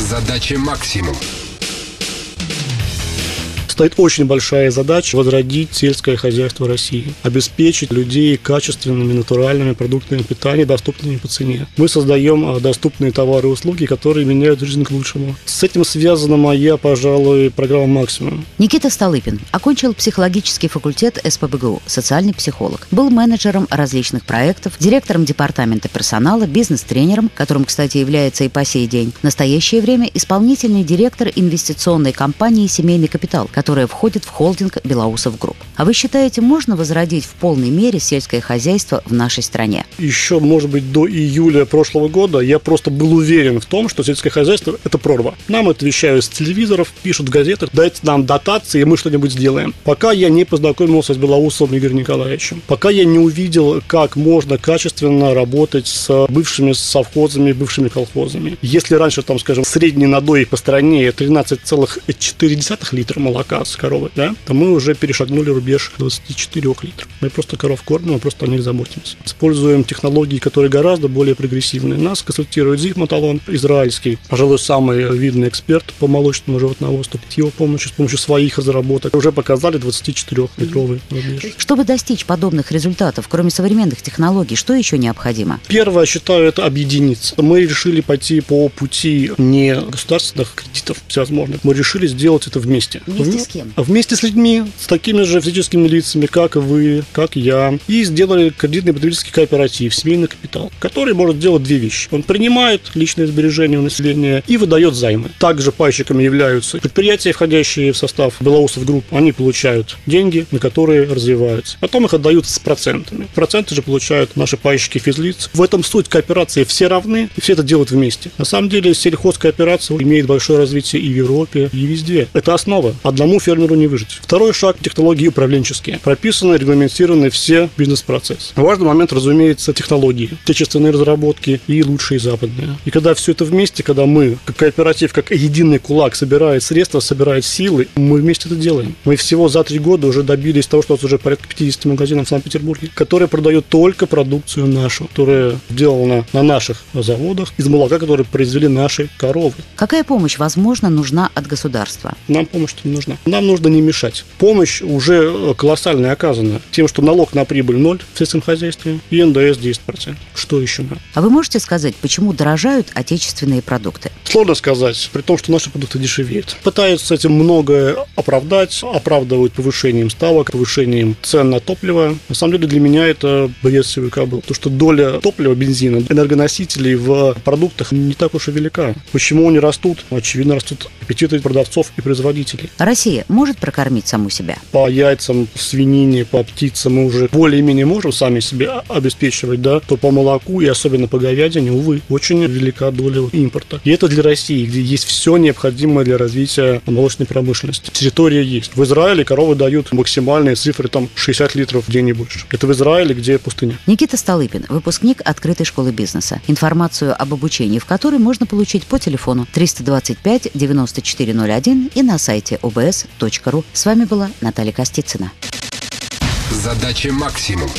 Задача максимум стоит очень большая задача возродить сельское хозяйство России, обеспечить людей качественными натуральными продуктами питания, доступными по цене. Мы создаем а, доступные товары и услуги, которые меняют жизнь к лучшему. С этим связана моя, пожалуй, программа «Максимум». Никита Столыпин окончил психологический факультет СПБГУ, социальный психолог. Был менеджером различных проектов, директором департамента персонала, бизнес-тренером, которым, кстати, является и по сей день. В настоящее время исполнительный директор инвестиционной компании «Семейный капитал», который которая входит в холдинг Белоусов Групп. А вы считаете, можно возродить в полной мере сельское хозяйство в нашей стране? Еще, может быть, до июля прошлого года я просто был уверен в том, что сельское хозяйство – это прорва. Нам это вещают с телевизоров, пишут в газетах, дайте нам дотации, и мы что-нибудь сделаем. Пока я не познакомился с Белоусовым Игорем Николаевичем, пока я не увидел, как можно качественно работать с бывшими совхозами, бывшими колхозами. Если раньше, там, скажем, средний надой по стране 13,4 литра молока, с коровы, да, то мы уже перешагнули рубеж 24 литров. Мы просто коров кормим, мы просто о них заботимся. Используем технологии, которые гораздо более прогрессивные. Нас консультирует Зиг Маталон, израильский, пожалуй, самый видный эксперт по молочному животноводству. С его помощью, с помощью своих разработок уже показали 24-литровый рубеж. Чтобы достичь подобных результатов, кроме современных технологий, что еще необходимо? Первое, считаю, это объединиться. Мы решили пойти по пути не государственных кредитов всевозможных, мы решили сделать это вместе. Вместе с кем? Вместе с людьми, с такими же физическими лицами, как вы, как я. И сделали кредитный потребительский кооператив, семейный капитал, который может делать две вещи. Он принимает личные сбережения у населения и выдает займы. Также пайщиками являются предприятия, входящие в состав Белоусов Групп. Они получают деньги, на которые развиваются. Потом их отдают с процентами. Проценты же получают наши пайщики физлица. В этом суть кооперации. Все равны, и все это делают вместе. На самом деле сельхозкооперация имеет большое развитие и в Европе, и везде. Это основа. Одному фермеру не выжить. Второй шаг – технологии управленческие. Прописаны, регламентированы все бизнес-процессы. Важный момент, разумеется, технологии. Отечественные разработки и лучшие западные. И когда все это вместе, когда мы, как кооператив, как единый кулак, собирает средства, собирает силы, мы вместе это делаем. Мы всего за три года уже добились того, что у нас уже порядка 50 магазинов в Санкт-Петербурге, которые продают только продукцию нашу, которая сделана на наших заводах из молока, которые произвели наши коровы. Какая помощь, возможно, нужна от государства? Нам помощь не нужна. Нам нужно не мешать. Помощь уже э, колоссальная оказана тем, что налог на прибыль ноль в сельском хозяйстве и НДС 10%. Что еще надо? А вы можете сказать, почему дорожают отечественные продукты? Сложно сказать, при том, что наши продукты дешевеют. Пытаются этим многое оправдать, оправдывают повышением ставок, повышением цен на топливо. На самом деле для меня это бред сивика был. То, что доля топлива, бензина, энергоносителей в продуктах не так уж и велика. Почему они растут? Очевидно, растут аппетиты продавцов и производителей. Россия может прокормить саму себя? По яйцам, свинине, по птицам мы уже более-менее можем сами себе обеспечивать, да, то по молоку и особенно по говядине, увы, очень велика доля импорта. И это для России, где есть все необходимое для развития молочной промышленности. Территория есть. В Израиле коровы дают максимальные цифры, там 60 литров в день и больше. Это в Израиле, где пустыня. Никита Столыпин, выпускник открытой школы бизнеса. Информацию об обучении в которой можно получить по телефону 325 9401 и на сайте obs.ru. С вами была Наталья Костицына. Задача максимум.